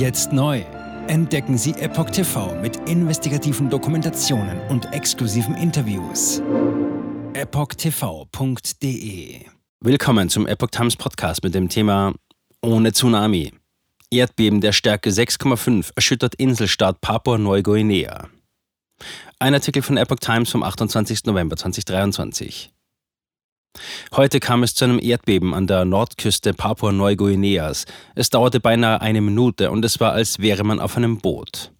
Jetzt neu. Entdecken Sie Epoch TV mit investigativen Dokumentationen und exklusiven Interviews. EpochTV.de Willkommen zum Epoch Times Podcast mit dem Thema Ohne Tsunami. Erdbeben der Stärke 6,5 erschüttert Inselstaat Papua-Neuguinea. Ein Artikel von Epoch Times vom 28. November 2023. Heute kam es zu einem Erdbeben an der Nordküste Papua-Neuguineas. Es dauerte beinahe eine Minute und es war, als wäre man auf einem Boot.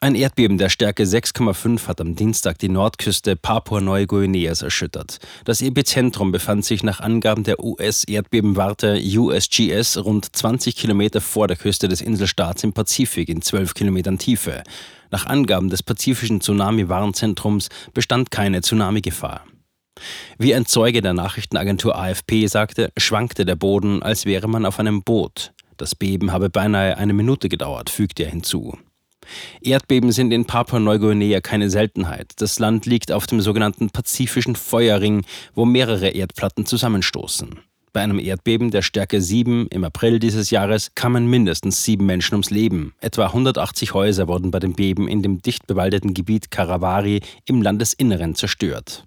Ein Erdbeben der Stärke 6,5 hat am Dienstag die Nordküste Papua-Neuguineas erschüttert. Das Epizentrum befand sich nach Angaben der US-Erdbebenwarte USGS rund 20 Kilometer vor der Küste des Inselstaats im Pazifik in 12 Kilometern Tiefe. Nach Angaben des Pazifischen Tsunami-Warnzentrums bestand keine Tsunami-Gefahr. Wie ein Zeuge der Nachrichtenagentur AFP sagte, schwankte der Boden, als wäre man auf einem Boot. Das Beben habe beinahe eine Minute gedauert, fügte er hinzu. Erdbeben sind in Papua-Neuguinea keine Seltenheit. Das Land liegt auf dem sogenannten Pazifischen Feuerring, wo mehrere Erdplatten zusammenstoßen. Bei einem Erdbeben der Stärke 7 im April dieses Jahres kamen mindestens sieben Menschen ums Leben. Etwa 180 Häuser wurden bei dem Beben in dem dicht bewaldeten Gebiet Karavari im Landesinneren zerstört.